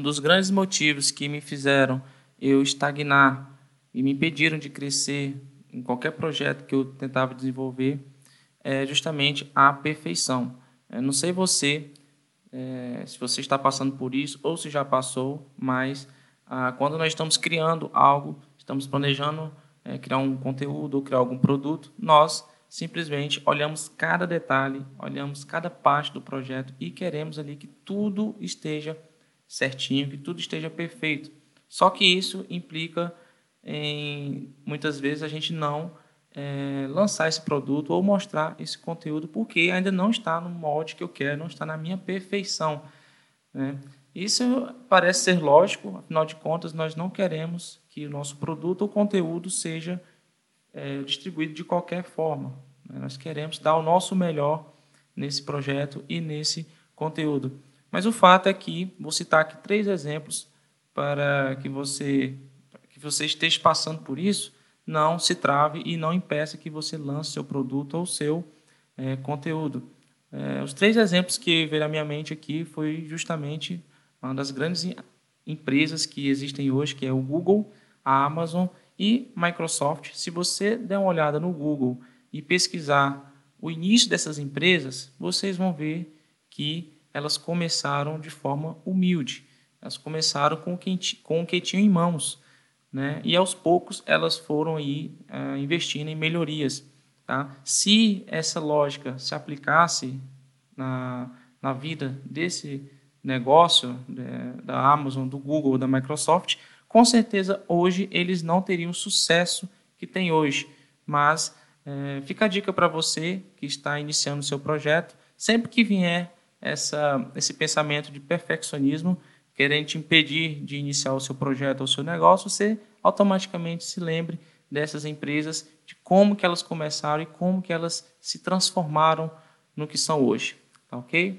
um dos grandes motivos que me fizeram eu estagnar e me impediram de crescer em qualquer projeto que eu tentava desenvolver é justamente a perfeição. Eu não sei você, é, se você está passando por isso ou se já passou, mas ah, quando nós estamos criando algo, estamos planejando é, criar um conteúdo ou criar algum produto, nós simplesmente olhamos cada detalhe, olhamos cada parte do projeto e queremos ali que tudo esteja certinho, que tudo esteja perfeito. Só que isso implica em muitas vezes a gente não é, lançar esse produto ou mostrar esse conteúdo porque ainda não está no molde que eu quero, não está na minha perfeição. Né? Isso parece ser lógico, afinal de contas, nós não queremos que o nosso produto ou conteúdo seja é, distribuído de qualquer forma. Né? Nós queremos dar o nosso melhor nesse projeto e nesse conteúdo. Mas o fato é que, vou citar aqui três exemplos para que você, que você esteja passando por isso, não se trave e não impeça que você lance seu produto ou seu é, conteúdo. É, os três exemplos que veio à minha mente aqui foi justamente uma das grandes empresas que existem hoje, que é o Google, a Amazon e Microsoft. Se você der uma olhada no Google e pesquisar o início dessas empresas, vocês vão ver que elas começaram de forma humilde. Elas começaram com o que, com o que tinham em mãos né? E aos poucos elas foram aí uh, investindo em melhorias, tá? Se essa lógica se aplicasse na, na vida desse negócio né, da Amazon, do Google, da Microsoft, com certeza hoje eles não teriam o sucesso que tem hoje. Mas é, fica a dica para você que está iniciando o seu projeto, sempre que vier essa, esse pensamento de perfeccionismo, querendo te impedir de iniciar o seu projeto ou o seu negócio, você automaticamente se lembre dessas empresas, de como que elas começaram e como que elas se transformaram no que são hoje. Tá ok?